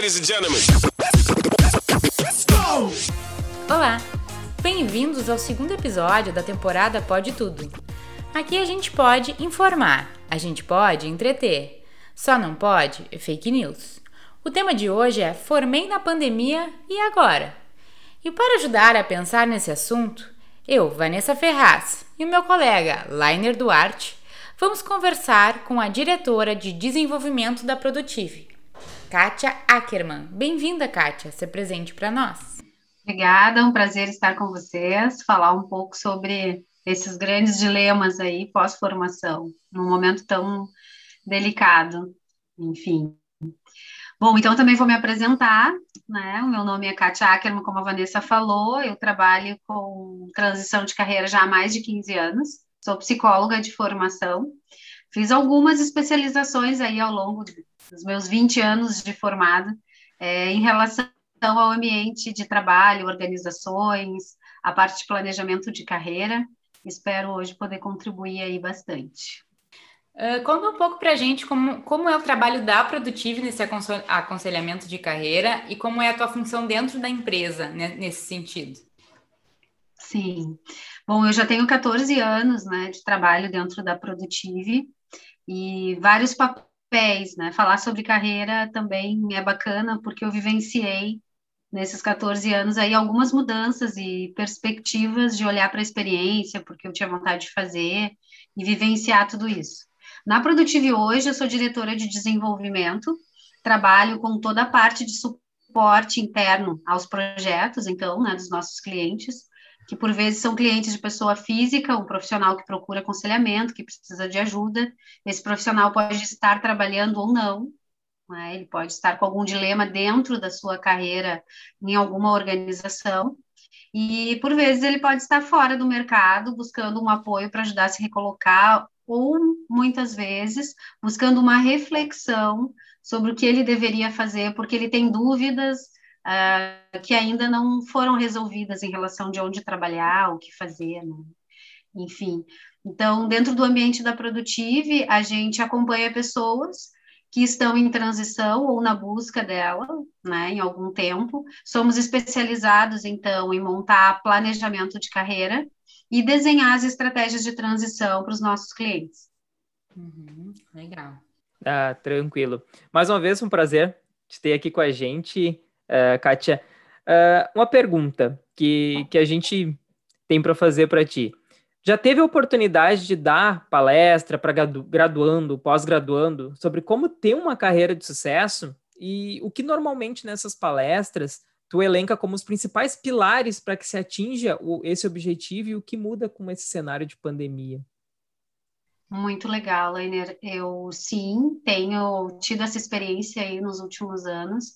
Ladies and gentlemen. Olá, bem-vindos ao segundo episódio da temporada Pode Tudo. Aqui a gente pode informar, a gente pode entreter, só não pode fake news. O tema de hoje é Formei na pandemia e agora? E para ajudar a pensar nesse assunto, eu, Vanessa Ferraz, e o meu colega Lainer Duarte vamos conversar com a diretora de desenvolvimento da Produtive, Kátia Ackerman. Bem-vinda, Kátia, se presente para nós. Obrigada, é um prazer estar com vocês, falar um pouco sobre esses grandes dilemas aí pós-formação, num momento tão delicado, enfim. Bom, então também vou me apresentar, né? O meu nome é Kátia Ackerman, como a Vanessa falou, eu trabalho com transição de carreira já há mais de 15 anos, sou psicóloga de formação, fiz algumas especializações aí ao longo dos meus 20 anos de formada, é, em relação ao ambiente de trabalho, organizações, a parte de planejamento de carreira, espero hoje poder contribuir aí bastante. Uh, conta um pouco para a gente como, como é o trabalho da Produtive nesse aconselhamento de carreira e como é a tua função dentro da empresa né, nesse sentido. Sim. Bom, eu já tenho 14 anos né, de trabalho dentro da Produtive e vários papéis, né? Falar sobre carreira também é bacana porque eu vivenciei nesses 14 anos aí algumas mudanças e perspectivas de olhar para a experiência, porque eu tinha vontade de fazer e vivenciar tudo isso. Na Produtive hoje, eu sou diretora de desenvolvimento, trabalho com toda a parte de suporte interno aos projetos, então, né, dos nossos clientes, que por vezes são clientes de pessoa física, um profissional que procura aconselhamento, que precisa de ajuda. Esse profissional pode estar trabalhando ou não, né? ele pode estar com algum dilema dentro da sua carreira em alguma organização. E por vezes ele pode estar fora do mercado, buscando um apoio para ajudar a se recolocar ou muitas vezes buscando uma reflexão sobre o que ele deveria fazer, porque ele tem dúvidas uh, que ainda não foram resolvidas em relação de onde trabalhar, o que fazer, né? enfim. Então, dentro do ambiente da Produtive, a gente acompanha pessoas que estão em transição ou na busca dela, né, em algum tempo. Somos especializados, então, em montar planejamento de carreira, e desenhar as estratégias de transição para os nossos clientes. Uhum, legal. Ah, tranquilo. Mais uma vez, um prazer te ter aqui com a gente, uh, Kátia. Uh, uma pergunta que, que a gente tem para fazer para ti. Já teve a oportunidade de dar palestra para graduando, pós-graduando, sobre como ter uma carreira de sucesso? E o que normalmente nessas palestras tu elenca como os principais pilares para que se atinja o, esse objetivo e o que muda com esse cenário de pandemia. Muito legal, Leiner. Eu sim tenho tido essa experiência aí nos últimos anos.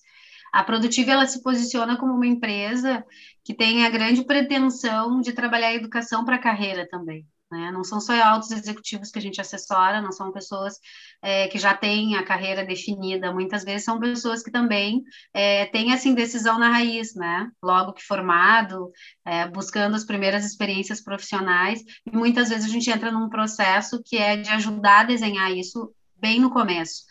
A Produtiva ela se posiciona como uma empresa que tem a grande pretensão de trabalhar a educação para a carreira também. Né? Não são só altos executivos que a gente assessora, não são pessoas é, que já têm a carreira definida, muitas vezes são pessoas que também é, têm essa indecisão na raiz, né? logo que formado, é, buscando as primeiras experiências profissionais, e muitas vezes a gente entra num processo que é de ajudar a desenhar isso bem no começo.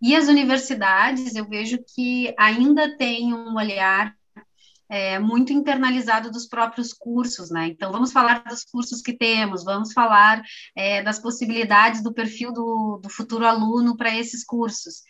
E as universidades, eu vejo que ainda têm um olhar é, muito internalizado dos próprios cursos, né? Então, vamos falar dos cursos que temos, vamos falar é, das possibilidades do perfil do, do futuro aluno para esses cursos.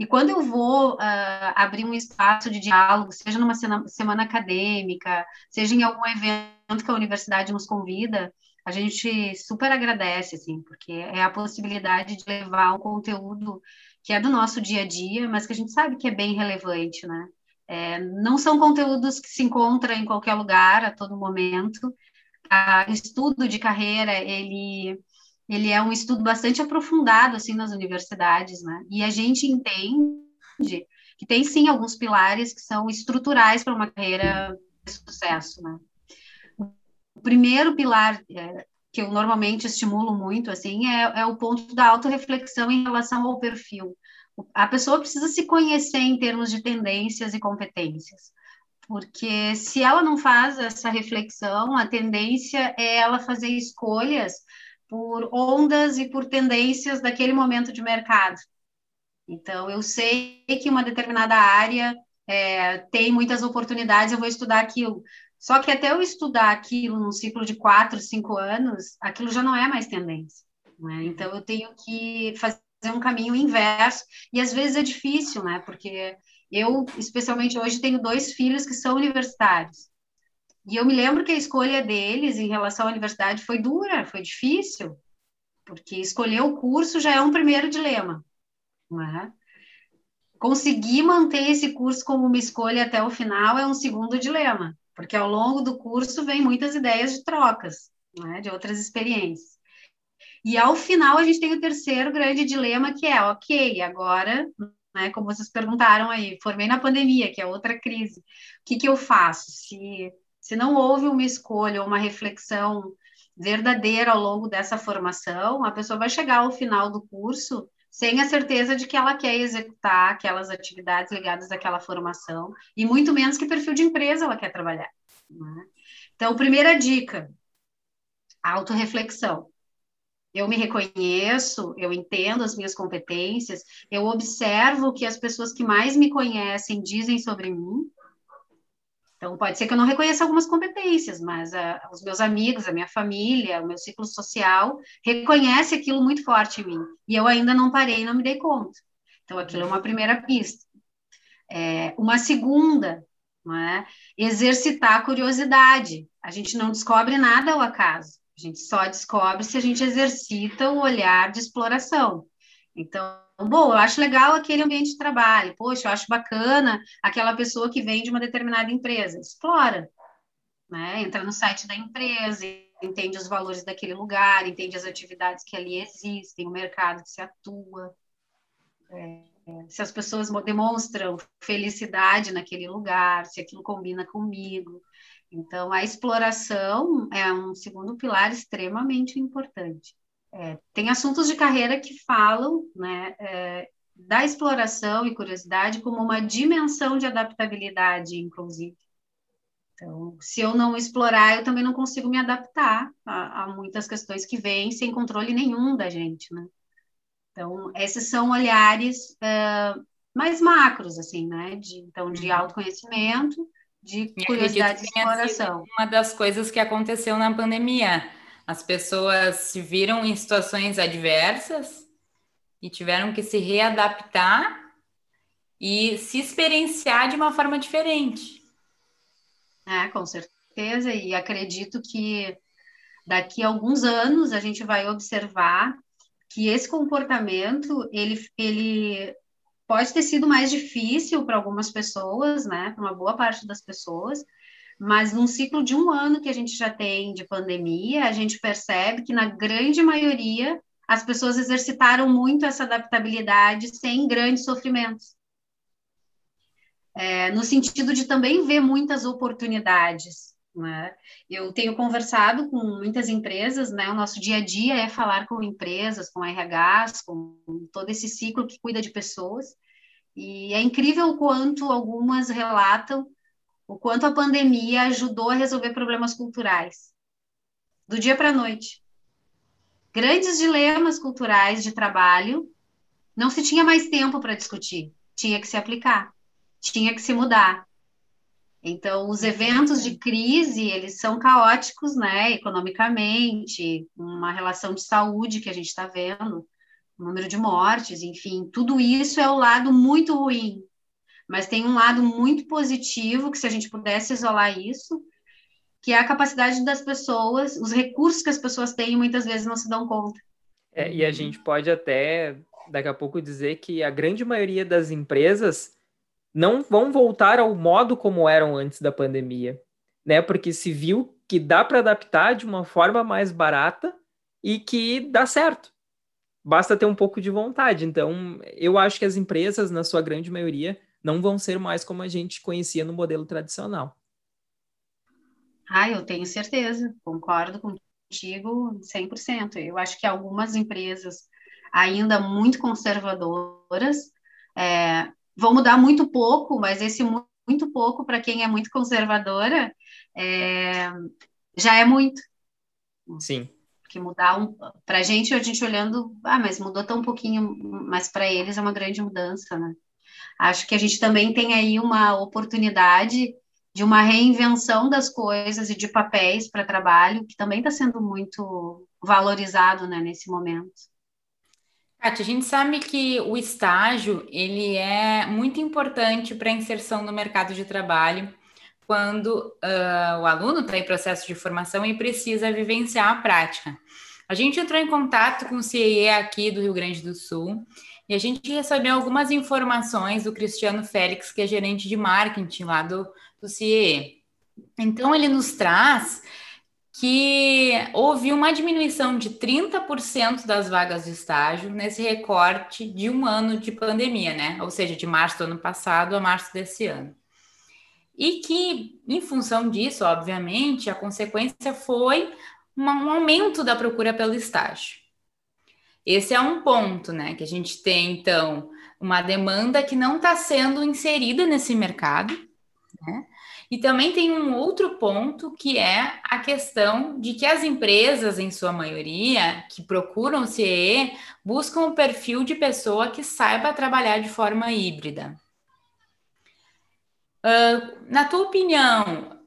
E quando eu vou uh, abrir um espaço de diálogo, seja numa semana acadêmica, seja em algum evento que a universidade nos convida, a gente super agradece, assim, porque é a possibilidade de levar um conteúdo que é do nosso dia a dia, mas que a gente sabe que é bem relevante, né? É, não são conteúdos que se encontram em qualquer lugar, a todo momento. O estudo de carreira, ele, ele é um estudo bastante aprofundado, assim, nas universidades, né? E a gente entende que tem, sim, alguns pilares que são estruturais para uma carreira de sucesso, né? O primeiro pilar é, que eu normalmente estimulo muito, assim, é, é o ponto da autorreflexão em relação ao perfil a pessoa precisa se conhecer em termos de tendências e competências. Porque se ela não faz essa reflexão, a tendência é ela fazer escolhas por ondas e por tendências daquele momento de mercado. Então, eu sei que uma determinada área é, tem muitas oportunidades, eu vou estudar aquilo. Só que até eu estudar aquilo num ciclo de quatro, cinco anos, aquilo já não é mais tendência. Né? Então, eu tenho que fazer um caminho inverso, e às vezes é difícil, né? Porque eu, especialmente hoje, tenho dois filhos que são universitários. E eu me lembro que a escolha deles em relação à universidade foi dura, foi difícil, porque escolher o curso já é um primeiro dilema. Né? Conseguir manter esse curso como uma escolha até o final é um segundo dilema, porque ao longo do curso vem muitas ideias de trocas, né? de outras experiências. E ao final a gente tem o terceiro grande dilema, que é, ok, agora, né, como vocês perguntaram aí, formei na pandemia, que é outra crise, o que, que eu faço? Se, se não houve uma escolha ou uma reflexão verdadeira ao longo dessa formação, a pessoa vai chegar ao final do curso sem a certeza de que ela quer executar aquelas atividades ligadas àquela formação, e muito menos que perfil de empresa ela quer trabalhar. Né? Então, primeira dica, autorreflexão. Eu me reconheço, eu entendo as minhas competências, eu observo o que as pessoas que mais me conhecem dizem sobre mim, então, pode ser que eu não reconheça algumas competências, mas uh, os meus amigos, a minha família, o meu ciclo social reconhece aquilo muito forte em mim. E eu ainda não parei, não me dei conta. Então, aquilo é uma primeira pista. É, uma segunda, é? exercitar a curiosidade. A gente não descobre nada ao acaso. A gente só descobre se a gente exercita o olhar de exploração. Então, bom, eu acho legal aquele ambiente de trabalho, poxa, eu acho bacana aquela pessoa que vem de uma determinada empresa, explora, né? Entra no site da empresa, entende os valores daquele lugar, entende as atividades que ali existem, o mercado que se atua, é, se as pessoas demonstram felicidade naquele lugar, se aquilo combina comigo. Então, a exploração é um segundo pilar extremamente importante. É, tem assuntos de carreira que falam né, é, da exploração e curiosidade como uma dimensão de adaptabilidade, inclusive. Então, se eu não explorar, eu também não consigo me adaptar a, a muitas questões que vêm sem controle nenhum da gente, né? Então, esses são olhares uh, mais macros, assim, né? De, então, de uhum. autoconhecimento, de curiosidade e exploração. Uma das coisas que aconteceu na pandemia, as pessoas se viram em situações adversas e tiveram que se readaptar e se experienciar de uma forma diferente. É, com certeza, e acredito que daqui a alguns anos a gente vai observar que esse comportamento ele, ele pode ter sido mais difícil para algumas pessoas, né, para uma boa parte das pessoas, mas num ciclo de um ano que a gente já tem de pandemia, a gente percebe que na grande maioria as pessoas exercitaram muito essa adaptabilidade sem grandes sofrimentos. É, no sentido de também ver muitas oportunidades. Né? Eu tenho conversado com muitas empresas, né? o nosso dia a dia é falar com empresas, com RHs, com todo esse ciclo que cuida de pessoas, e é incrível o quanto algumas relatam o quanto a pandemia ajudou a resolver problemas culturais, do dia para a noite. Grandes dilemas culturais de trabalho, não se tinha mais tempo para discutir, tinha que se aplicar, tinha que se mudar. Então, os eventos de crise, eles são caóticos, né, economicamente, uma relação de saúde que a gente está vendo, número de mortes, enfim, tudo isso é o lado muito ruim mas tem um lado muito positivo, que se a gente pudesse isolar isso, que é a capacidade das pessoas, os recursos que as pessoas têm muitas vezes não se dão conta. É, e a gente pode até, daqui a pouco, dizer que a grande maioria das empresas não vão voltar ao modo como eram antes da pandemia, né? Porque se viu que dá para adaptar de uma forma mais barata e que dá certo. Basta ter um pouco de vontade. Então, eu acho que as empresas, na sua grande maioria, não vão ser mais como a gente conhecia no modelo tradicional. Ah, eu tenho certeza, concordo contigo 100%. Eu acho que algumas empresas ainda muito conservadoras é, vão mudar muito pouco, mas esse muito pouco para quem é muito conservadora é, já é muito. Sim. Porque mudar um, para a gente, a gente olhando, ah, mas mudou tão pouquinho, mas para eles é uma grande mudança, né? Acho que a gente também tem aí uma oportunidade de uma reinvenção das coisas e de papéis para trabalho, que também está sendo muito valorizado né, nesse momento. Kátia, a gente sabe que o estágio ele é muito importante para a inserção no mercado de trabalho quando uh, o aluno está em processo de formação e precisa vivenciar a prática. A gente entrou em contato com o CIE aqui do Rio Grande do Sul e a gente recebeu algumas informações do Cristiano Félix, que é gerente de marketing lá do, do CIE. Então, ele nos traz que houve uma diminuição de 30% das vagas de estágio nesse recorte de um ano de pandemia, né? Ou seja, de março do ano passado a março desse ano. E que, em função disso, obviamente, a consequência foi um aumento da procura pelo estágio. Esse é um ponto, né? Que a gente tem, então, uma demanda que não está sendo inserida nesse mercado, né? E também tem um outro ponto que é a questão de que as empresas, em sua maioria, que procuram o CEE, buscam o perfil de pessoa que saiba trabalhar de forma híbrida. Uh, na tua opinião,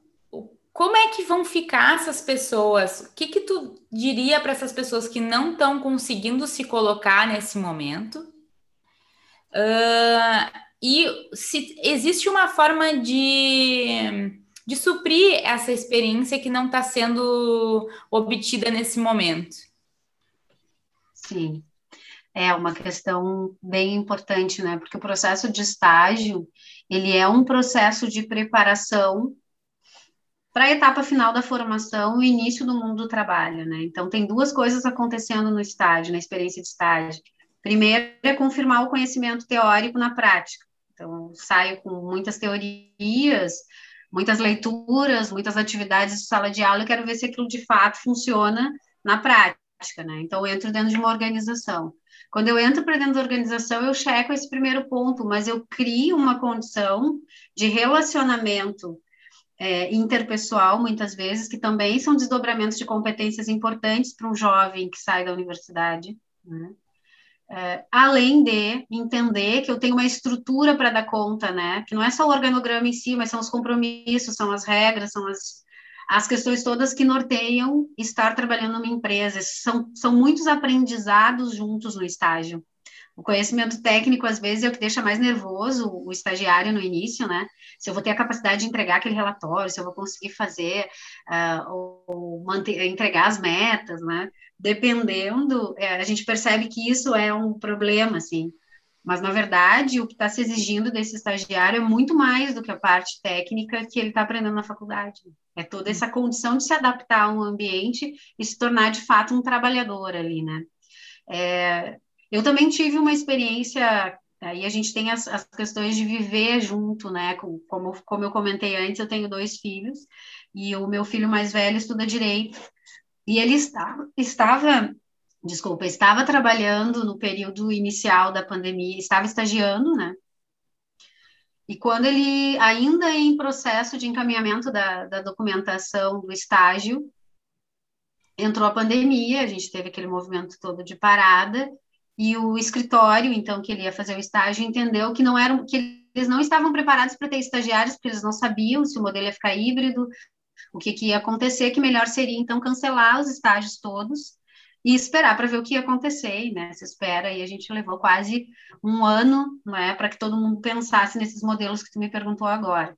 como é que vão ficar essas pessoas? O que, que tu diria para essas pessoas que não estão conseguindo se colocar nesse momento? Uh, e se existe uma forma de, de suprir essa experiência que não está sendo obtida nesse momento. Sim, é uma questão bem importante, né? Porque o processo de estágio, ele é um processo de preparação para a etapa final da formação e início do mundo do trabalho, né? Então, tem duas coisas acontecendo no estágio, na experiência de estágio. Primeiro é confirmar o conhecimento teórico na prática. Então, saio com muitas teorias, muitas leituras, muitas atividades de sala de aula e quero ver se aquilo de fato funciona na prática, né? Então, eu entro dentro de uma organização. Quando eu entro para dentro da organização, eu checo esse primeiro ponto, mas eu crio uma condição de relacionamento é, interpessoal, muitas vezes, que também são desdobramentos de competências importantes para um jovem que sai da universidade, né? É, além de entender que eu tenho uma estrutura para dar conta, né? Que não é só o organograma em si, mas são os compromissos, são as regras, são as, as questões todas que norteiam estar trabalhando numa empresa. São, são muitos aprendizados juntos no estágio. O conhecimento técnico, às vezes, é o que deixa mais nervoso o estagiário no início, né? Se eu vou ter a capacidade de entregar aquele relatório, se eu vou conseguir fazer uh, ou manter, entregar as metas, né? Dependendo, é, a gente percebe que isso é um problema, assim. Mas, na verdade, o que está se exigindo desse estagiário é muito mais do que a parte técnica que ele está aprendendo na faculdade. É toda essa condição de se adaptar a um ambiente e se tornar, de fato, um trabalhador ali, né? É, eu também tive uma experiência, aí a gente tem as, as questões de viver junto, né? Como, como eu comentei antes, eu tenho dois filhos, e o meu filho mais velho estuda direito, e ele estava, estava desculpa, estava trabalhando no período inicial da pandemia, estava estagiando, né? E quando ele, ainda em processo de encaminhamento da, da documentação do estágio, entrou a pandemia, a gente teve aquele movimento todo de parada, e o escritório, então, que ele ia fazer o estágio, entendeu que não eram, que eles não estavam preparados para ter estagiários, porque eles não sabiam se o modelo ia ficar híbrido, o que, que ia acontecer, que melhor seria, então, cancelar os estágios todos e esperar para ver o que ia acontecer, né? Se espera, e a gente levou quase um ano, não é, para que todo mundo pensasse nesses modelos que tu me perguntou agora.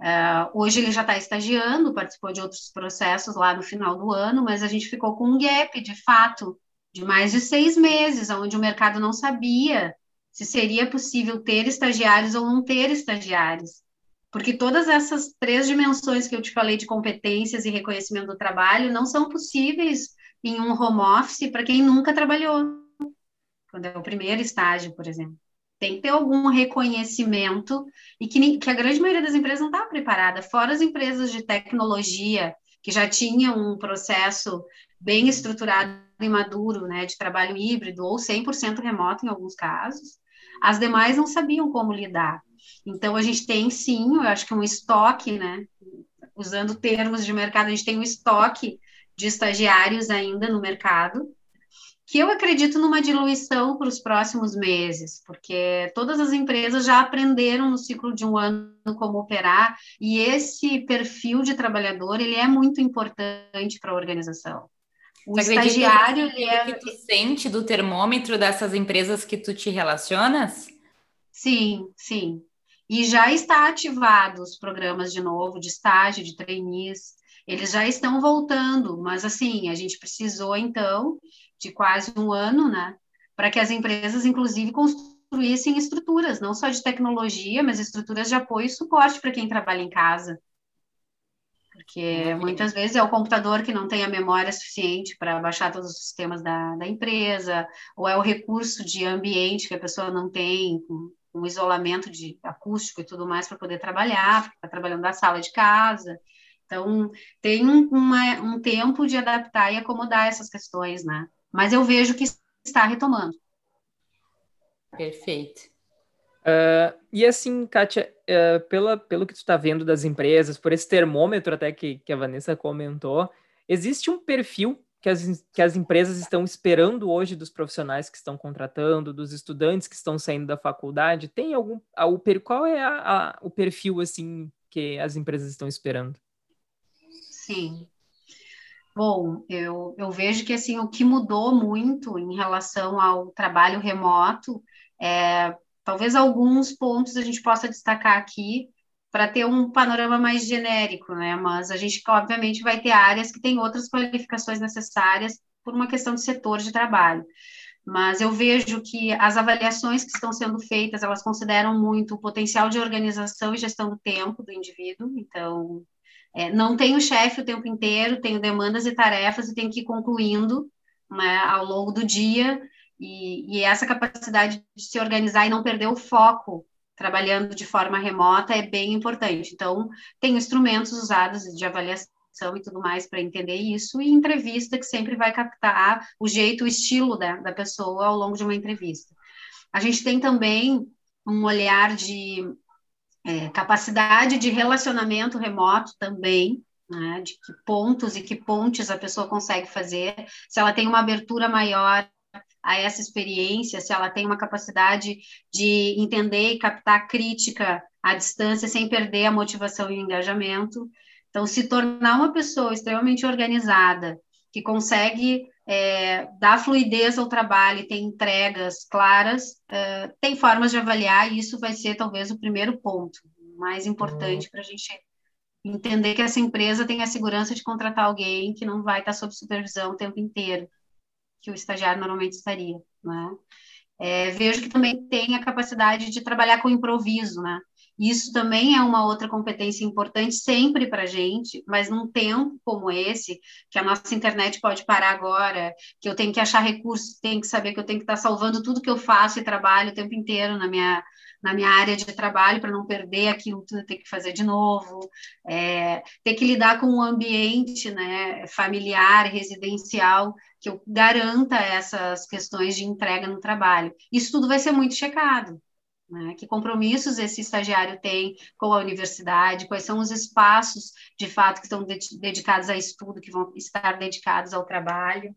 Uh, hoje ele já está estagiando, participou de outros processos lá no final do ano, mas a gente ficou com um gap, de fato, de mais de seis meses, onde o mercado não sabia se seria possível ter estagiários ou não ter estagiários. Porque todas essas três dimensões que eu te falei de competências e reconhecimento do trabalho não são possíveis em um home office para quem nunca trabalhou. Quando é o primeiro estágio, por exemplo. Tem que ter algum reconhecimento e que, que a grande maioria das empresas não está preparada. Fora as empresas de tecnologia, que já tinham um processo bem estruturado maduro, né, de trabalho híbrido ou 100% remoto em alguns casos, as demais não sabiam como lidar. Então, a gente tem sim, eu acho que um estoque, né, usando termos de mercado, a gente tem um estoque de estagiários ainda no mercado, que eu acredito numa diluição para os próximos meses, porque todas as empresas já aprenderam no ciclo de um ano como operar, e esse perfil de trabalhador, ele é muito importante para a organização. O Você estagiário, ele é... que tu sente do termômetro dessas empresas que tu te relacionas? Sim, sim. E já está ativado os programas de novo, de estágio, de trainees, eles já estão voltando, mas assim, a gente precisou então de quase um ano, né, para que as empresas, inclusive, construíssem estruturas, não só de tecnologia, mas estruturas de apoio e suporte para quem trabalha em casa. Porque muitas vezes é o computador que não tem a memória suficiente para baixar todos os sistemas da, da empresa, ou é o recurso de ambiente que a pessoa não tem, com, um isolamento de acústico e tudo mais para poder trabalhar, ficar trabalhando da sala de casa. Então, tem uma, um tempo de adaptar e acomodar essas questões, né? Mas eu vejo que está retomando. Perfeito. Uh, e assim, Kátia, uh, pela, pelo que tu está vendo das empresas, por esse termômetro até que, que a Vanessa comentou, existe um perfil que as, que as empresas estão esperando hoje dos profissionais que estão contratando, dos estudantes que estão saindo da faculdade? Tem algum. A, o, qual é a, a, o perfil assim que as empresas estão esperando? Sim. Bom, eu, eu vejo que assim o que mudou muito em relação ao trabalho remoto é talvez alguns pontos a gente possa destacar aqui para ter um panorama mais genérico, né? Mas a gente obviamente vai ter áreas que têm outras qualificações necessárias por uma questão de setor de trabalho. Mas eu vejo que as avaliações que estão sendo feitas, elas consideram muito o potencial de organização e gestão do tempo do indivíduo. Então, é, não tenho chefe o tempo inteiro, tenho demandas e tarefas e tenho que ir concluindo né, ao longo do dia. E, e essa capacidade de se organizar e não perder o foco trabalhando de forma remota é bem importante. Então, tem instrumentos usados de avaliação e tudo mais para entender isso, e entrevista que sempre vai captar o jeito, o estilo da, da pessoa ao longo de uma entrevista. A gente tem também um olhar de é, capacidade de relacionamento remoto também, né, de que pontos e que pontes a pessoa consegue fazer, se ela tem uma abertura maior a essa experiência, se ela tem uma capacidade de entender e captar crítica à distância sem perder a motivação e o engajamento. Então, se tornar uma pessoa extremamente organizada, que consegue é, dar fluidez ao trabalho e tem entregas claras, é, tem formas de avaliar, e isso vai ser talvez o primeiro ponto mais importante uhum. para a gente entender que essa empresa tem a segurança de contratar alguém que não vai estar sob supervisão o tempo inteiro que o estagiário normalmente estaria, né? É, vejo que também tem a capacidade de trabalhar com improviso, né? Isso também é uma outra competência importante sempre para a gente, mas num tempo como esse, que a nossa internet pode parar agora, que eu tenho que achar recursos, tenho que saber que eu tenho que estar salvando tudo que eu faço e trabalho o tempo inteiro na minha, na minha área de trabalho para não perder aquilo tudo ter que fazer de novo, é, ter que lidar com um ambiente né, familiar, residencial, que eu garanta essas questões de entrega no trabalho. Isso tudo vai ser muito checado. Né? Que compromissos esse estagiário tem com a universidade, quais são os espaços, de fato, que estão de dedicados a estudo, que vão estar dedicados ao trabalho.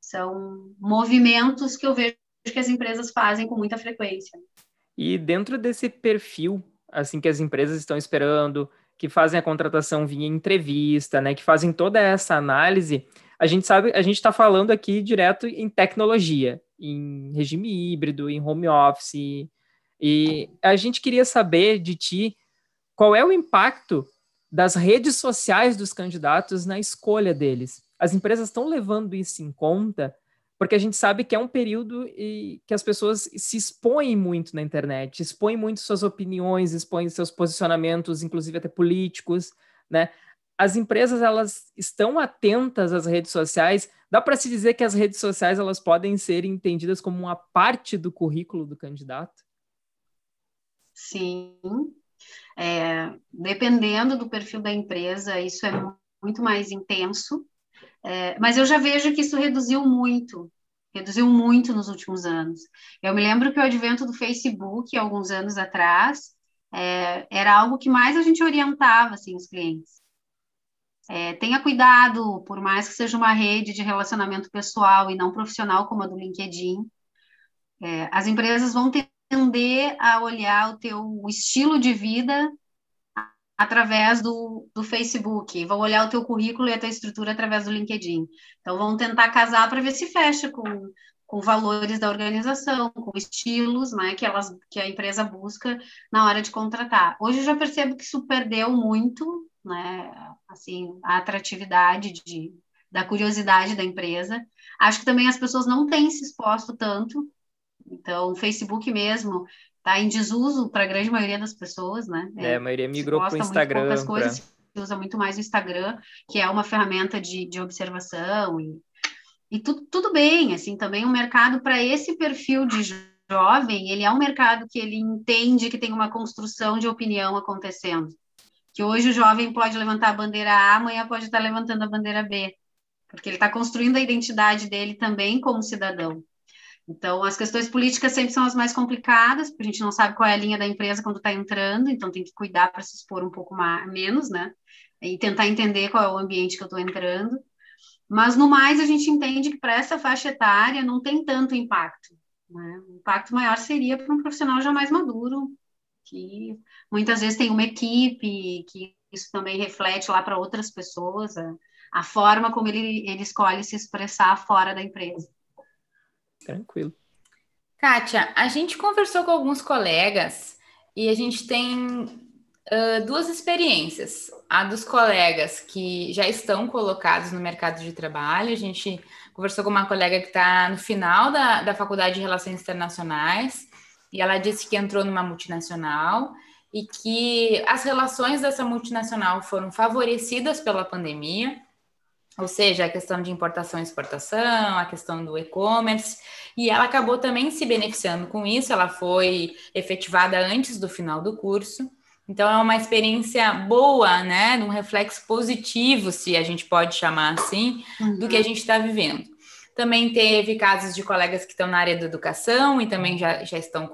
São movimentos que eu vejo que as empresas fazem com muita frequência. E dentro desse perfil, assim que as empresas estão esperando, que fazem a contratação via entrevista, né, que fazem toda essa análise, a gente sabe, a gente está falando aqui direto em tecnologia, em regime híbrido, em home office, e a gente queria saber de ti qual é o impacto das redes sociais dos candidatos na escolha deles. As empresas estão levando isso em conta porque a gente sabe que é um período e que as pessoas se expõem muito na internet, expõem muito suas opiniões, expõem seus posicionamentos, inclusive até políticos, né? As empresas elas estão atentas às redes sociais. Dá para se dizer que as redes sociais elas podem ser entendidas como uma parte do currículo do candidato? Sim. É, dependendo do perfil da empresa, isso é muito mais intenso, é, mas eu já vejo que isso reduziu muito, reduziu muito nos últimos anos. Eu me lembro que o advento do Facebook, alguns anos atrás, é, era algo que mais a gente orientava assim, os clientes. É, tenha cuidado, por mais que seja uma rede de relacionamento pessoal e não profissional como a do LinkedIn, é, as empresas vão tender a olhar o teu estilo de vida através do, do Facebook, vão olhar o teu currículo e a tua estrutura através do LinkedIn. Então, vão tentar casar para ver se fecha com, com valores da organização, com estilos né, que, elas, que a empresa busca na hora de contratar. Hoje eu já percebo que isso perdeu muito, né, assim, a atratividade de, da curiosidade da empresa. Acho que também as pessoas não têm se exposto tanto, então o Facebook mesmo está em desuso para a grande maioria das pessoas, né? É, a maioria migrou para o Instagram. Muito coisas, pra... usa muito mais o Instagram, que é uma ferramenta de, de observação e, e tudo, tudo bem, assim, também o um mercado para esse perfil de jovem, ele é um mercado que ele entende que tem uma construção de opinião acontecendo. Que hoje o jovem pode levantar a bandeira A, amanhã pode estar levantando a bandeira B, porque ele está construindo a identidade dele também como cidadão. Então, as questões políticas sempre são as mais complicadas, porque a gente não sabe qual é a linha da empresa quando está entrando, então tem que cuidar para se expor um pouco mais, menos, né? E tentar entender qual é o ambiente que eu estou entrando. Mas, no mais, a gente entende que para essa faixa etária não tem tanto impacto. Né? O impacto maior seria para um profissional já mais maduro, que muitas vezes tem uma equipe, que isso também reflete lá para outras pessoas, a, a forma como ele, ele escolhe se expressar fora da empresa. Tranquilo. Kátia, a gente conversou com alguns colegas e a gente tem uh, duas experiências. A dos colegas que já estão colocados no mercado de trabalho. A gente conversou com uma colega que está no final da, da Faculdade de Relações Internacionais e ela disse que entrou numa multinacional e que as relações dessa multinacional foram favorecidas pela pandemia ou seja, a questão de importação e exportação, a questão do e-commerce, e ela acabou também se beneficiando com isso, ela foi efetivada antes do final do curso. Então é uma experiência boa, né, um reflexo positivo, se a gente pode chamar assim, uhum. do que a uhum. gente está vivendo. Também teve casos de colegas que estão na área da educação e também já, já estão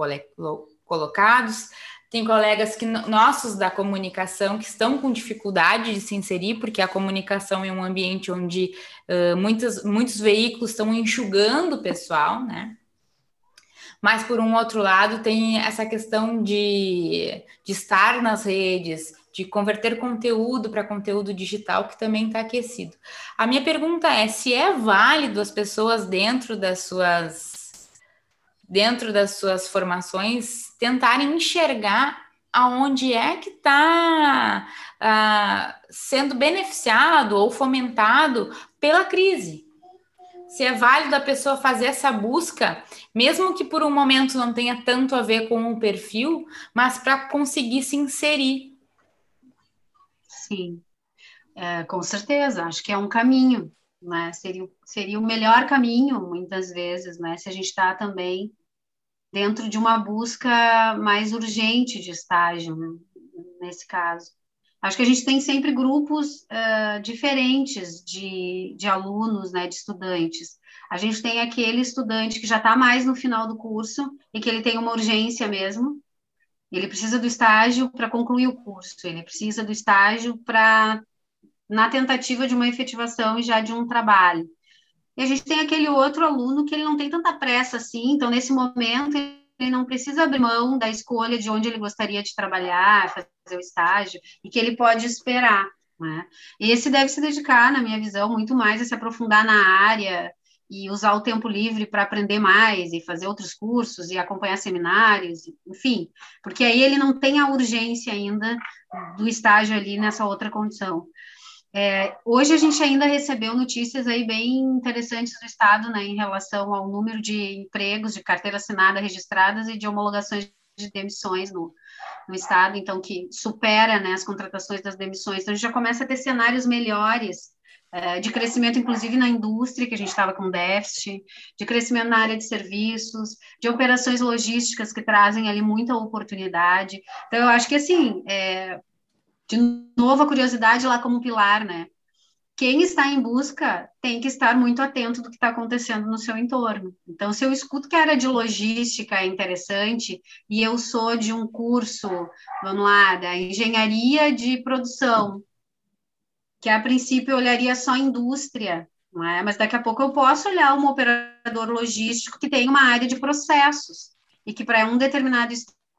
colocados. Tem colegas que nossos da comunicação que estão com dificuldade de se inserir, porque a comunicação é um ambiente onde uh, muitos, veículos estão enxugando o pessoal, né? Mas, por um outro lado, tem essa questão de, de estar nas redes, de converter conteúdo para conteúdo digital, que também está aquecido. A minha pergunta é se é válido as pessoas dentro das suas dentro das suas formações, tentarem enxergar aonde é que está ah, sendo beneficiado ou fomentado pela crise. Se é válido a pessoa fazer essa busca, mesmo que por um momento não tenha tanto a ver com o perfil, mas para conseguir se inserir. Sim, é, com certeza, acho que é um caminho, né? Seria, seria o melhor caminho, muitas vezes, né? Se a gente está também dentro de uma busca mais urgente de estágio, né, nesse caso. Acho que a gente tem sempre grupos uh, diferentes de, de alunos, né, de estudantes. A gente tem aquele estudante que já está mais no final do curso e que ele tem uma urgência mesmo. Ele precisa do estágio para concluir o curso, ele precisa do estágio para na tentativa de uma efetivação e já de um trabalho. E a gente tem aquele outro aluno que ele não tem tanta pressa assim, então nesse momento ele não precisa abrir mão da escolha de onde ele gostaria de trabalhar, fazer o estágio, e que ele pode esperar. Né? Esse deve se dedicar, na minha visão, muito mais a se aprofundar na área e usar o tempo livre para aprender mais e fazer outros cursos e acompanhar seminários, enfim, porque aí ele não tem a urgência ainda do estágio ali nessa outra condição. É, hoje a gente ainda recebeu notícias aí bem interessantes do Estado, né, em relação ao número de empregos de carteira assinada registradas e de homologações de demissões no, no Estado, então que supera, né, as contratações das demissões. Então a gente já começa a ter cenários melhores é, de crescimento, inclusive na indústria, que a gente estava com déficit, de crescimento na área de serviços, de operações logísticas que trazem ali muita oportunidade. Então eu acho que assim, é, de novo, a curiosidade lá como pilar, né? Quem está em busca tem que estar muito atento do que está acontecendo no seu entorno. Então, se eu escuto que a área de logística é interessante e eu sou de um curso, vamos lá, da engenharia de produção, que a princípio eu olharia só indústria, é? mas daqui a pouco eu posso olhar um operador logístico que tem uma área de processos e que para um determinado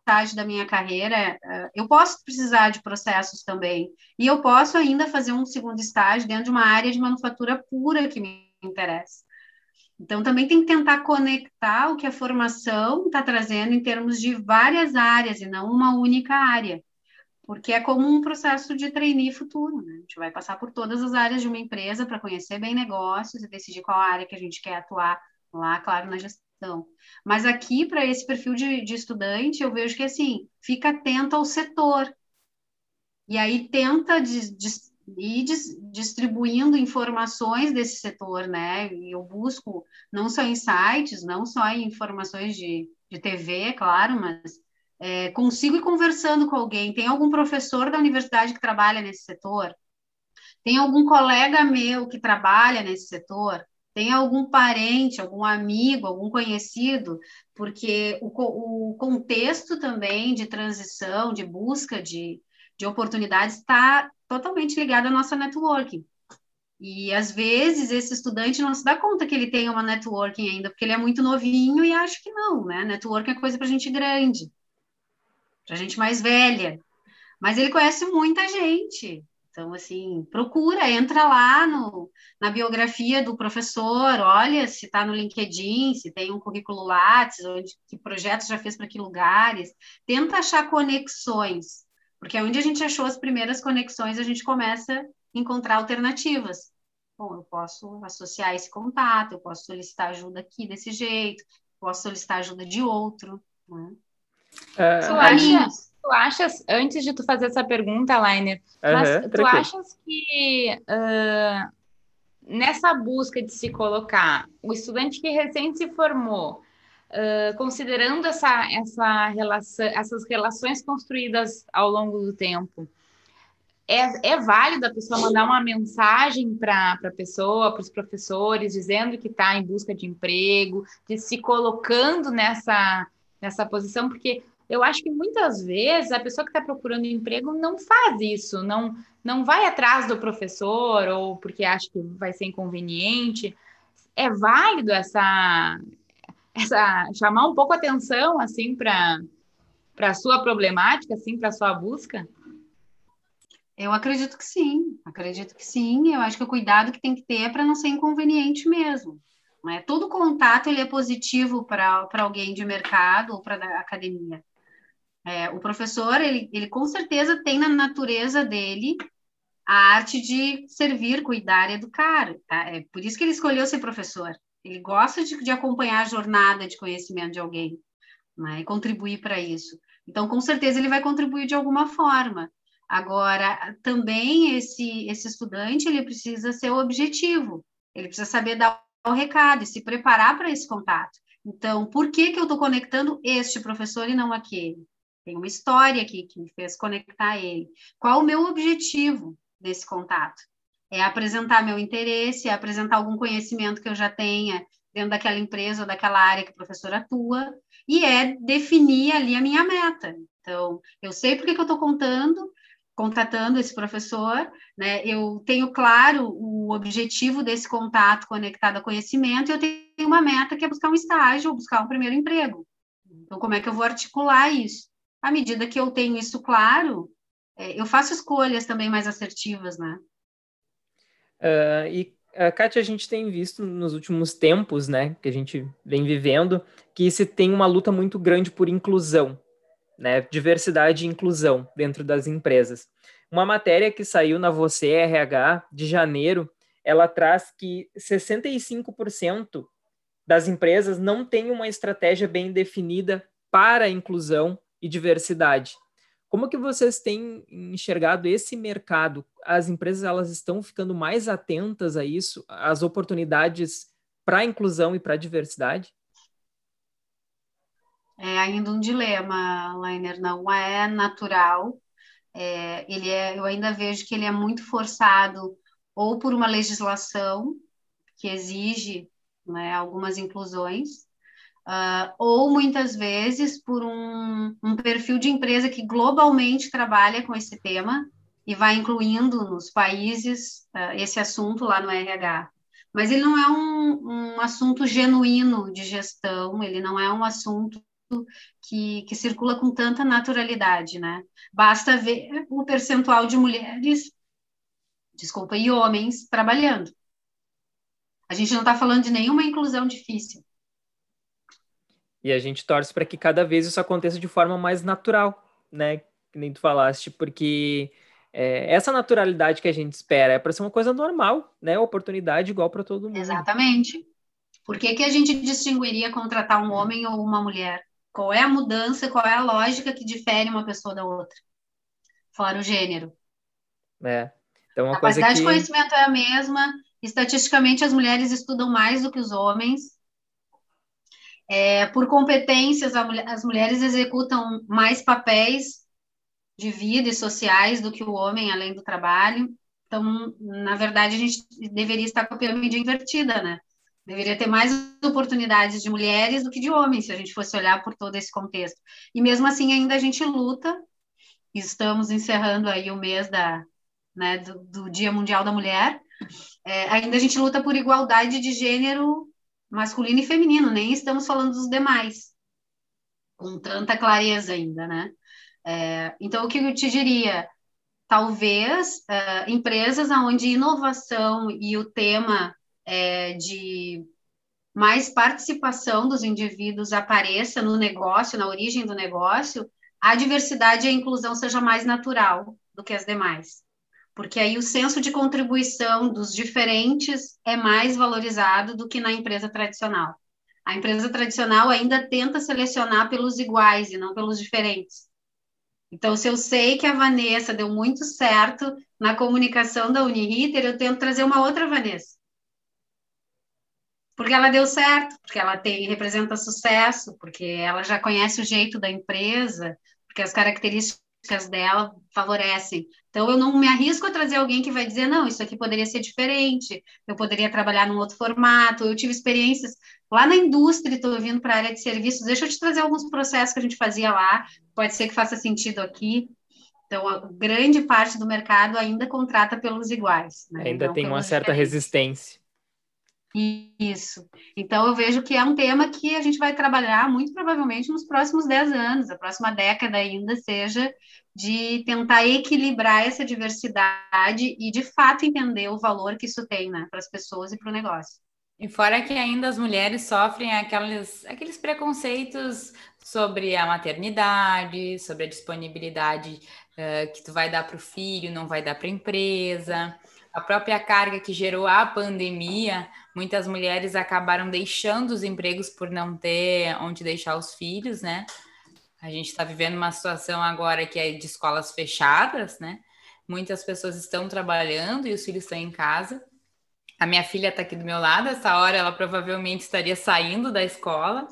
estágio da minha carreira eh, eu posso precisar de processos também e eu posso ainda fazer um segundo estágio dentro de uma área de manufatura pura que me interessa. Então, também tem que tentar conectar o que a formação está trazendo em termos de várias áreas e não uma única área porque é como um processo de trainee futuro, né? A gente vai passar por todas as áreas de uma empresa para conhecer bem negócios e decidir qual área que a gente quer atuar lá, claro, na gestão. Mas aqui, para esse perfil de, de estudante, eu vejo que, assim, fica atento ao setor. E aí tenta dis, ir dis, distribuindo informações desse setor, né? E eu busco não só em sites, não só em informações de, de TV, claro, mas é, consigo ir conversando com alguém, tem algum professor da universidade que trabalha nesse setor? Tem algum colega meu que trabalha nesse setor? Tem algum parente, algum amigo, algum conhecido? Porque o, o contexto também de transição, de busca de, de oportunidades está totalmente ligado à nossa networking. E às vezes esse estudante não se dá conta que ele tem uma networking ainda, porque ele é muito novinho e acha que não, né? Networking é coisa para gente grande para gente mais velha. Mas ele conhece muita gente. Então, assim, procura, entra lá no, na biografia do professor, olha se está no LinkedIn, se tem um currículo Lattes, onde, que projetos já fez para que lugares. Tenta achar conexões, porque é onde a gente achou as primeiras conexões, a gente começa a encontrar alternativas. Bom, eu posso associar esse contato, eu posso solicitar ajuda aqui desse jeito, posso solicitar ajuda de outro. Né? Acha, tu achas, antes de tu fazer essa pergunta, Lainer, uh -huh, tu achas que uh, nessa busca de se colocar, o estudante que recém se formou, uh, considerando essa, essa relação, essas relações construídas ao longo do tempo, é, é válido a pessoa mandar uma mensagem para a pessoa, para os professores, dizendo que está em busca de emprego, de se colocando nessa nessa posição, porque eu acho que muitas vezes a pessoa que está procurando emprego não faz isso, não, não vai atrás do professor ou porque acha que vai ser inconveniente. É válido essa, essa chamar um pouco atenção assim para para a sua problemática, assim, para a sua busca? Eu acredito que sim, acredito que sim. Eu acho que o cuidado que tem que ter é para não ser inconveniente mesmo. Né? Todo contato ele é positivo para alguém de mercado ou para a academia. É, o professor, ele, ele com certeza tem na natureza dele a arte de servir, cuidar educar. Tá? É por isso que ele escolheu ser professor. Ele gosta de, de acompanhar a jornada de conhecimento de alguém né? e contribuir para isso. Então, com certeza, ele vai contribuir de alguma forma. Agora, também esse, esse estudante ele precisa ser objetivo. Ele precisa saber dar o recado e se preparar para esse contato. Então, por que, que eu estou conectando este professor e não aquele? Tem uma história aqui que me fez conectar ele. Qual o meu objetivo desse contato? É apresentar meu interesse, é apresentar algum conhecimento que eu já tenha dentro daquela empresa ou daquela área que o professor atua, e é definir ali a minha meta. Então, eu sei por que, eu estou contando, contatando esse professor, né? Eu tenho claro o objetivo desse contato conectado a conhecimento e eu tenho uma meta que é buscar um estágio ou buscar um primeiro emprego. Então, como é que eu vou articular isso? À medida que eu tenho isso claro, é, eu faço escolhas também mais assertivas, né? Uh, e uh, Kátia, a gente tem visto nos últimos tempos, né, que a gente vem vivendo, que se tem uma luta muito grande por inclusão, né? Diversidade e inclusão dentro das empresas. Uma matéria que saiu na Você RH de janeiro, ela traz que 65% das empresas não têm uma estratégia bem definida para a inclusão e diversidade. Como que vocês têm enxergado esse mercado? As empresas elas estão ficando mais atentas a isso, às oportunidades para a inclusão e para a diversidade? é ainda um dilema, Lainer, não é natural. É, ele é, eu ainda vejo que ele é muito forçado ou por uma legislação que exige né, algumas inclusões, uh, ou muitas vezes por um, um perfil de empresa que globalmente trabalha com esse tema e vai incluindo nos países uh, esse assunto lá no RH. Mas ele não é um, um assunto genuíno de gestão, ele não é um assunto que, que circula com tanta naturalidade, né? Basta ver o percentual de mulheres, desculpa, e homens trabalhando. A gente não está falando de nenhuma inclusão difícil. E a gente torce para que cada vez isso aconteça de forma mais natural, né? Que nem tu falaste, porque é, essa naturalidade que a gente espera é para ser uma coisa normal, né? Oportunidade igual para todo mundo. Exatamente. Por que, que a gente distinguiria contratar um homem ou uma mulher? Qual é a mudança, qual é a lógica que difere uma pessoa da outra? Fora o gênero. É. Então, uma a capacidade que... de conhecimento é a mesma. Estatisticamente, as mulheres estudam mais do que os homens. É, por competências, as mulheres executam mais papéis de vida e sociais do que o homem, além do trabalho. Então, na verdade, a gente deveria estar com a pirâmide invertida, né? Deveria ter mais oportunidades de mulheres do que de homens, se a gente fosse olhar por todo esse contexto. E mesmo assim, ainda a gente luta. Estamos encerrando aí o mês da, né, do, do Dia Mundial da Mulher. É, ainda a gente luta por igualdade de gênero masculino e feminino, nem estamos falando dos demais, com tanta clareza ainda, né? É, então, o que eu te diria? Talvez é, empresas onde inovação e o tema é, de mais participação dos indivíduos apareça no negócio, na origem do negócio, a diversidade e a inclusão seja mais natural do que as demais porque aí o senso de contribuição dos diferentes é mais valorizado do que na empresa tradicional. A empresa tradicional ainda tenta selecionar pelos iguais e não pelos diferentes. Então, se eu sei que a Vanessa deu muito certo na comunicação da Uniriter, eu tento trazer uma outra Vanessa. Porque ela deu certo, porque ela tem representa sucesso, porque ela já conhece o jeito da empresa, porque as características dela favorecem. Então, eu não me arrisco a trazer alguém que vai dizer, não, isso aqui poderia ser diferente, eu poderia trabalhar num outro formato. Eu tive experiências lá na indústria, estou vindo para a área de serviços, deixa eu te trazer alguns processos que a gente fazia lá, pode ser que faça sentido aqui. Então, a grande parte do mercado ainda contrata pelos iguais. Né? Ainda tem uma certa diferentes. resistência. Isso. Então, eu vejo que é um tema que a gente vai trabalhar muito provavelmente nos próximos 10 anos, a próxima década ainda seja de tentar equilibrar essa diversidade e, de fato, entender o valor que isso tem né, para as pessoas e para o negócio. E fora que ainda as mulheres sofrem aqueles, aqueles preconceitos sobre a maternidade, sobre a disponibilidade uh, que tu vai dar para o filho, não vai dar para a empresa a própria carga que gerou a pandemia, muitas mulheres acabaram deixando os empregos por não ter onde deixar os filhos, né? A gente está vivendo uma situação agora que é de escolas fechadas, né? Muitas pessoas estão trabalhando e os filhos estão em casa. A minha filha está aqui do meu lado, essa hora ela provavelmente estaria saindo da escola.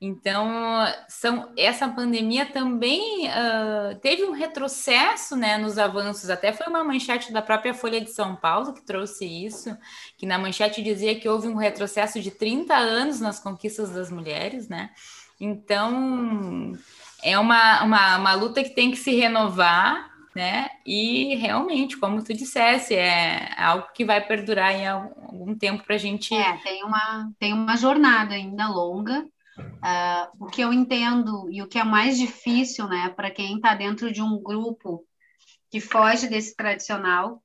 Então, são, essa pandemia também uh, teve um retrocesso né, nos avanços. Até foi uma manchete da própria Folha de São Paulo que trouxe isso, que na manchete dizia que houve um retrocesso de 30 anos nas conquistas das mulheres, né? Então, é uma, uma, uma luta que tem que se renovar, né? E realmente, como tu dissesse, é algo que vai perdurar em algum tempo para a gente. É, tem uma, tem uma jornada ainda longa Uh, o que eu entendo e o que é mais difícil, né, para quem está dentro de um grupo que foge desse tradicional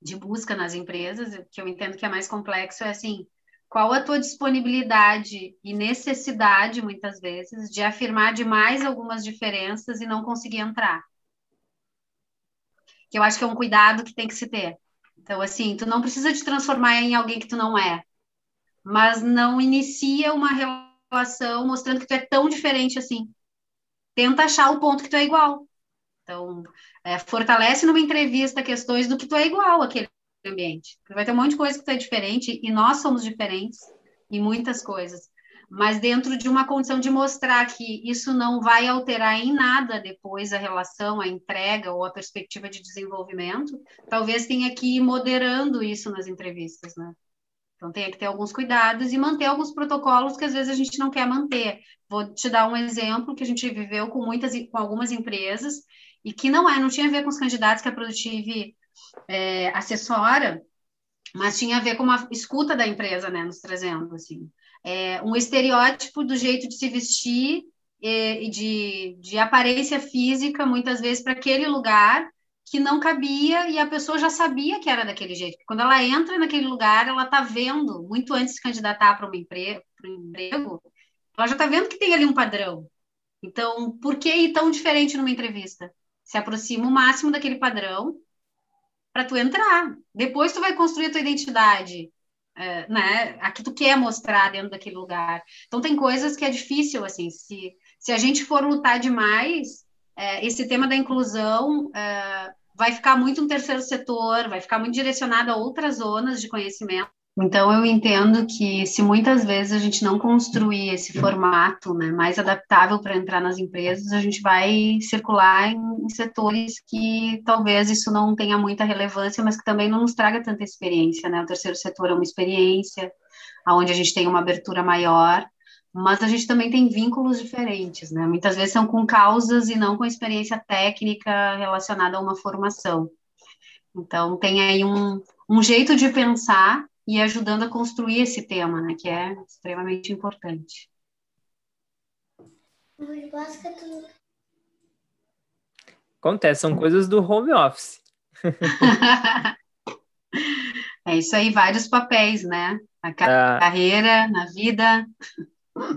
de busca nas empresas, que eu entendo que é mais complexo é assim, qual a tua disponibilidade e necessidade, muitas vezes, de afirmar demais algumas diferenças e não conseguir entrar. Que eu acho que é um cuidado que tem que se ter. Então, assim, tu não precisa te transformar em alguém que tu não é, mas não inicia uma relação mostrando que tu é tão diferente assim. Tenta achar o ponto que tu é igual. Então, é, fortalece numa entrevista questões do que tu é igual àquele ambiente. Vai ter um monte de coisa que tu é diferente e nós somos diferentes em muitas coisas. Mas dentro de uma condição de mostrar que isso não vai alterar em nada depois a relação, a entrega ou a perspectiva de desenvolvimento, talvez tenha que ir moderando isso nas entrevistas, né? Então, tem que ter alguns cuidados e manter alguns protocolos que às vezes a gente não quer manter. Vou te dar um exemplo que a gente viveu com muitas, com algumas empresas e que não é, não tinha a ver com os candidatos que a Produtive é, assessora, mas tinha a ver com uma escuta da empresa, né, nos trazendo, assim. É, um estereótipo do jeito de se vestir e, e de, de aparência física, muitas vezes, para aquele lugar que não cabia e a pessoa já sabia que era daquele jeito. Quando ela entra naquele lugar, ela está vendo, muito antes de se candidatar para um emprego, ela já está vendo que tem ali um padrão. Então, por que ir tão diferente numa entrevista? Se aproxima o máximo daquele padrão para tu entrar. Depois tu vai construir a tua identidade, é, né? A que tu quer mostrar dentro daquele lugar. Então tem coisas que é difícil, assim, se, se a gente for lutar demais, é, esse tema da inclusão é, vai ficar muito no terceiro setor, vai ficar muito direcionado a outras zonas de conhecimento. Então, eu entendo que se muitas vezes a gente não construir esse formato né, mais adaptável para entrar nas empresas, a gente vai circular em, em, setores que talvez isso não tenha muita relevância, mas que também não nos traga tanta experiência. Né? O terceiro setor é uma experiência, onde a gente tem uma abertura maior, mas a gente também tem vínculos diferentes. Né? Muitas vezes são com causas e não com experiência técnica relacionada a uma formação. Então, tem aí um, um jeito de pensar e ajudando a construir esse tema, né, que é extremamente importante. Acontece, são coisas do home office. é isso aí, vários papéis, né? Na ah. carreira, na vida.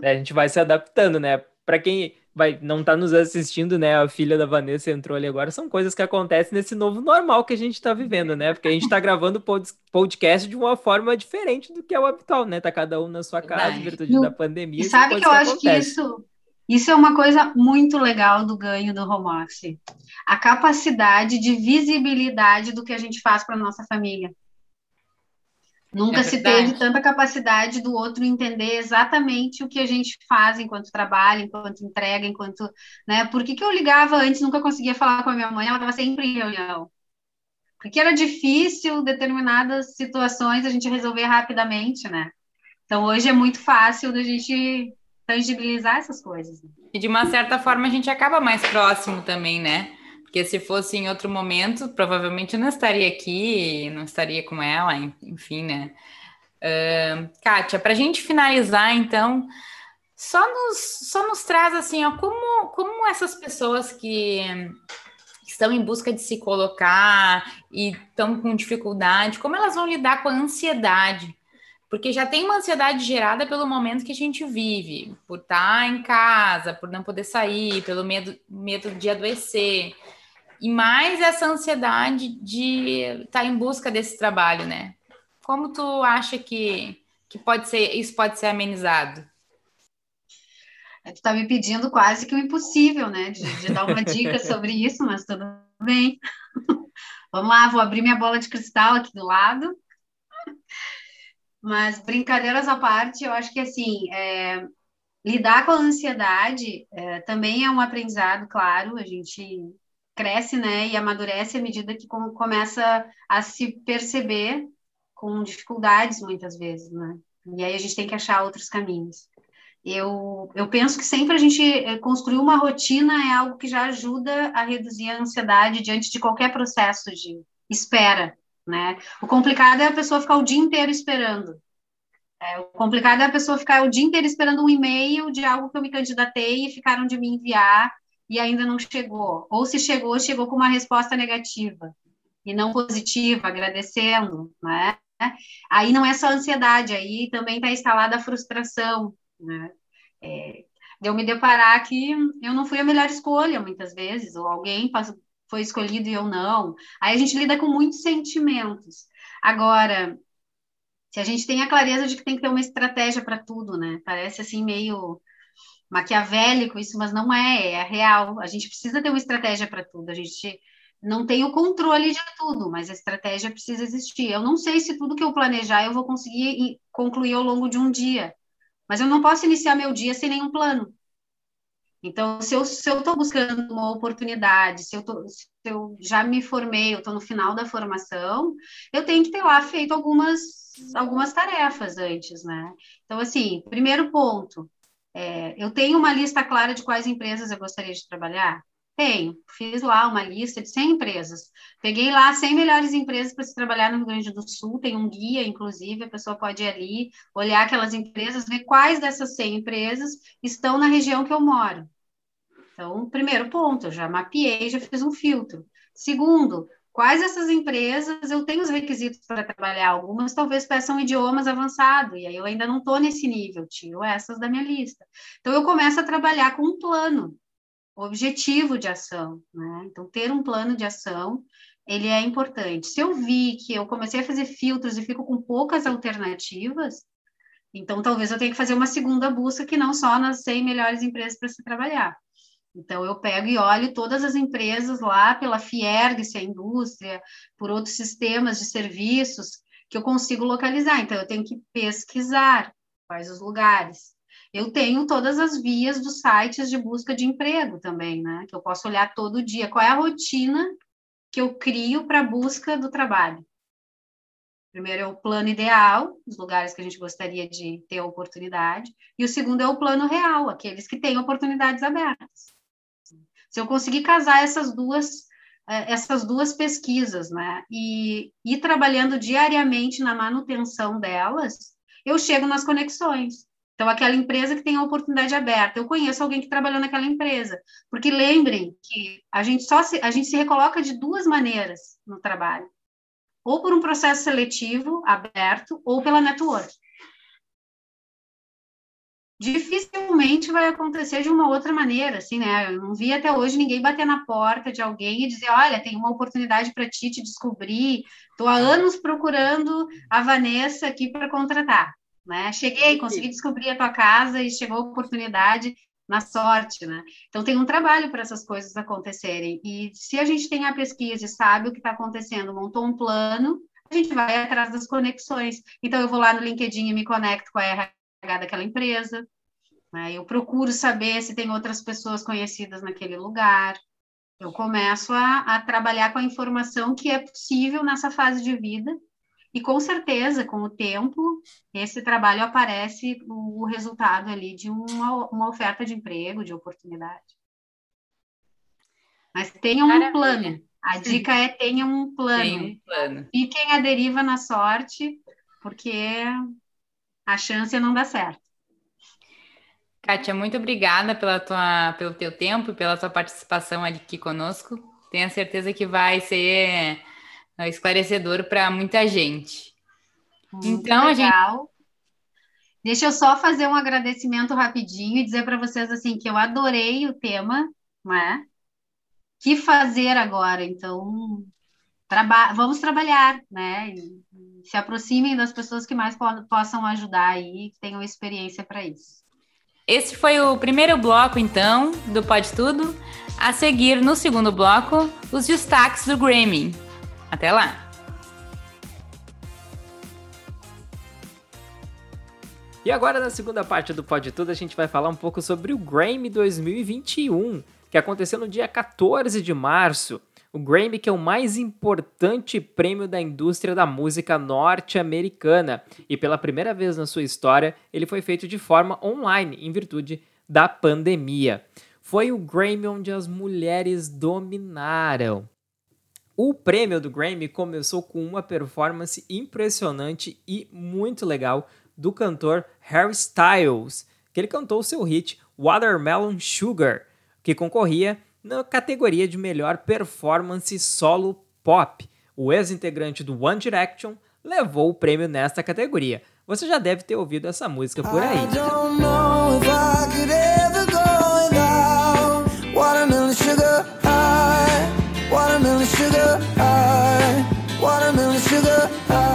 É, a gente vai se adaptando, né? Para quem vai não tá nos assistindo, né? A filha da Vanessa entrou ali agora. São coisas que acontecem nesse novo normal que a gente está vivendo, né? Porque a gente está gravando podcast de uma forma diferente do que é o habitual, né? Tá cada um na sua casa, em virtude da pandemia. E sabe que eu que acho que isso, isso é uma coisa muito legal do ganho do home office. A capacidade de visibilidade do que a gente faz para nossa família. Nunca é se teve tanta capacidade do outro entender exatamente o que a gente faz enquanto trabalha, enquanto entrega, enquanto. Né? Por que, que eu ligava antes, nunca conseguia falar com a minha mãe, ela estava sempre em reunião? Porque era difícil determinadas situações a gente resolver rapidamente, né? Então hoje é muito fácil da gente tangibilizar essas coisas. E de uma certa forma a gente acaba mais próximo também, né? Porque se fosse em outro momento, provavelmente eu não estaria aqui, não estaria com ela, enfim, né? Uh, Kátia, para a gente finalizar, então, só nos, só nos traz assim, ó, como, como essas pessoas que estão em busca de se colocar e estão com dificuldade, como elas vão lidar com a ansiedade? Porque já tem uma ansiedade gerada pelo momento que a gente vive, por estar em casa, por não poder sair, pelo medo, medo de adoecer e mais essa ansiedade de estar tá em busca desse trabalho, né? Como tu acha que, que pode ser isso pode ser amenizado? É, tu está me pedindo quase que o impossível, né? De, de dar uma dica sobre isso, mas tudo bem. Vamos lá, vou abrir minha bola de cristal aqui do lado. Mas brincadeiras à parte, eu acho que assim, é, lidar com a ansiedade é, também é um aprendizado, claro. A gente cresce, né, e amadurece à medida que começa a se perceber com dificuldades muitas vezes, né? E aí a gente tem que achar outros caminhos. Eu, eu penso que sempre a gente eh, construir uma rotina é algo que já ajuda a reduzir a ansiedade diante de qualquer processo de espera, né? O complicado é a pessoa ficar o dia inteiro esperando. É, o complicado é a pessoa ficar o dia inteiro esperando um e-mail de algo que eu me candidatei e ficaram de me enviar e ainda não chegou. Ou se chegou, chegou com uma resposta negativa e não positiva, agradecendo, né? Aí não é só ansiedade, aí também está instalada a frustração, né? É, de eu me deparar que eu não fui a melhor escolha muitas vezes, ou alguém foi escolhido e eu não. Aí a gente lida com muitos sentimentos. Agora, se a gente tem a clareza de que tem que ter uma estratégia para tudo, né? Parece assim meio maquiavélico isso, mas não é, é real. A gente precisa ter uma estratégia para tudo. A gente não tem o controle de tudo, mas a estratégia precisa existir. Eu não sei se tudo que eu planejar eu vou conseguir concluir ao longo de um dia, mas eu não posso iniciar meu dia sem nenhum plano. Então, se eu estou buscando uma oportunidade, se eu, tô, se eu já me formei, eu estou no final da formação, eu tenho que ter lá feito algumas, algumas tarefas antes, né? Então, assim, primeiro ponto, é, eu tenho uma lista clara de quais empresas eu gostaria de trabalhar? Tenho. Fiz lá uma lista de 100 empresas. Peguei lá 100 melhores empresas para se trabalhar no Rio Grande do Sul. Tem um guia, inclusive, a pessoa pode ir ali, olhar aquelas empresas, ver quais dessas 100 empresas estão na região que eu moro. Então, primeiro ponto, já mapeei, já fiz um filtro. Segundo, quais essas empresas eu tenho os requisitos para trabalhar? Algumas talvez peçam idiomas avançados, e aí eu ainda não estou nesse nível, tiro essas da minha lista. Então, eu começo a trabalhar com um plano objetivo de ação, né? Então, ter um plano de ação, ele é importante. Se eu vi que eu comecei a fazer filtros e fico com poucas alternativas, então talvez eu tenha que fazer uma segunda busca que não só nas 100 melhores empresas para se trabalhar. Então, eu pego e olho todas as empresas lá pela Fierg, se é indústria, por outros sistemas de serviços que eu consigo localizar. Então, eu tenho que pesquisar quais os lugares. Eu tenho todas as vias dos sites de busca de emprego também, né? Que eu posso olhar todo dia. Qual é a rotina que eu crio para a busca do trabalho? Primeiro é o plano ideal, os lugares que a gente gostaria de ter oportunidade. E o segundo é o plano real, aqueles que têm oportunidades abertas. Se eu conseguir casar essas duas eh, essas duas pesquisas, né, e ir trabalhando diariamente na manutenção delas, eu chego nas conexões. Então, aquela empresa que tem a oportunidade aberta. Eu conheço alguém que trabalhou naquela empresa. Porque lembrem que a gente só se, a gente se recoloca de duas maneiras no trabalho. Ou por um processo seletivo aberto, ou pela network. Dificilmente vai acontecer de uma outra maneira, assim, né? Eu não vi até hoje ninguém bater na porta de alguém e dizer, olha, tem uma oportunidade para ti te descobrir. Estou há anos procurando a Vanessa aqui para contratar né? Cheguei, consegui descobrir a tua casa e chegou a oportunidade na sorte, né? Então tem um trabalho para essas coisas acontecerem. E se a gente tem a pesquisa e sabe o que está acontecendo, montou um plano, a gente vai atrás das conexões. Então eu vou lá no LinkedIn e me conecto com a RH daquela empresa. Né? Eu procuro saber se tem outras pessoas conhecidas naquele lugar. Eu começo a, a trabalhar com a informação que é possível nessa fase de vida e com certeza, com o tempo, esse trabalho aparece o resultado ali de uma, uma oferta de emprego, de oportunidade. Mas tenham um plano. A dica é tenham um plano. Tenham um plano. Fiquem a deriva na sorte, porque a chance não dá certo. Kátia, muito obrigada pela tua, pelo teu tempo e pela tua participação aqui conosco. Tenho certeza que vai ser é esclarecedor para muita gente. Muito então, legal. a gente. Deixa eu só fazer um agradecimento rapidinho e dizer para vocês assim que eu adorei o tema, né? Que fazer agora? Então, traba... vamos trabalhar, né? E se aproximem das pessoas que mais po possam ajudar aí, que tenham experiência para isso. Esse foi o primeiro bloco, então, do Pode Tudo. A seguir, no segundo bloco, os destaques do Grammy. Até lá! E agora, na segunda parte do Pode Tudo, a gente vai falar um pouco sobre o Grammy 2021, que aconteceu no dia 14 de março. O Grammy, que é o mais importante prêmio da indústria da música norte-americana. E pela primeira vez na sua história, ele foi feito de forma online, em virtude da pandemia. Foi o Grammy onde as mulheres dominaram. O prêmio do Grammy começou com uma performance impressionante e muito legal do cantor Harry Styles, que ele cantou seu hit Watermelon Sugar, que concorria na categoria de melhor performance solo pop. O ex-integrante do One Direction levou o prêmio nesta categoria. Você já deve ter ouvido essa música por aí.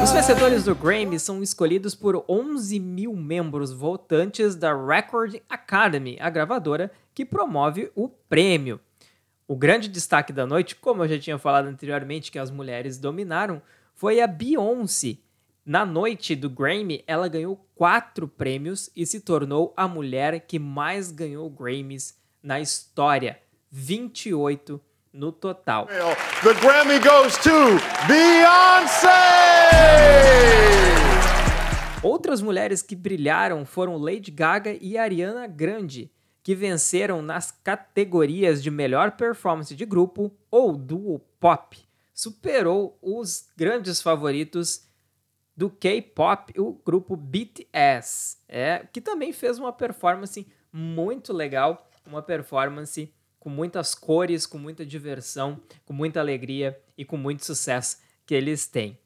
Os vencedores do Grammy são escolhidos por 11 mil membros votantes da Record Academy, a gravadora que promove o prêmio. O grande destaque da noite, como eu já tinha falado anteriormente que as mulheres dominaram, foi a Beyoncé. Na noite do Grammy, ela ganhou quatro prêmios e se tornou a mulher que mais ganhou Grammys na história. 28 no total. The Grammy goes to Beyoncé! Outras mulheres que brilharam foram Lady Gaga e Ariana Grande, que venceram nas categorias de melhor performance de grupo ou duo pop. Superou os grandes favoritos do K-pop, o grupo BTS, é, que também fez uma performance muito legal, uma performance com muitas cores, com muita diversão, com muita alegria e com muito sucesso que eles têm.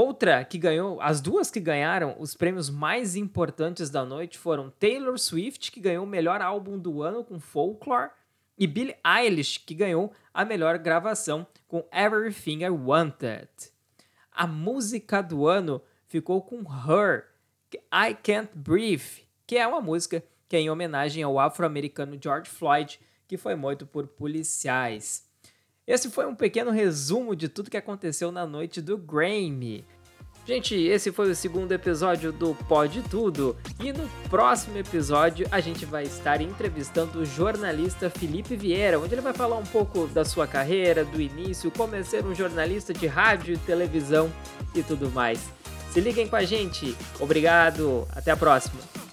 Outra que ganhou, as duas que ganharam os prêmios mais importantes da noite foram Taylor Swift, que ganhou o melhor álbum do ano com Folklore, e Billie Eilish, que ganhou a melhor gravação com Everything I Wanted. A música do ano ficou com Her, I Can't Breathe, que é uma música que é em homenagem ao afro-americano George Floyd, que foi morto por policiais. Esse foi um pequeno resumo de tudo que aconteceu na noite do Grammy. Gente, esse foi o segundo episódio do Pode Tudo. E no próximo episódio a gente vai estar entrevistando o jornalista Felipe Vieira, onde ele vai falar um pouco da sua carreira, do início, como é ser um jornalista de rádio e televisão e tudo mais. Se liguem com a gente. Obrigado. Até a próxima.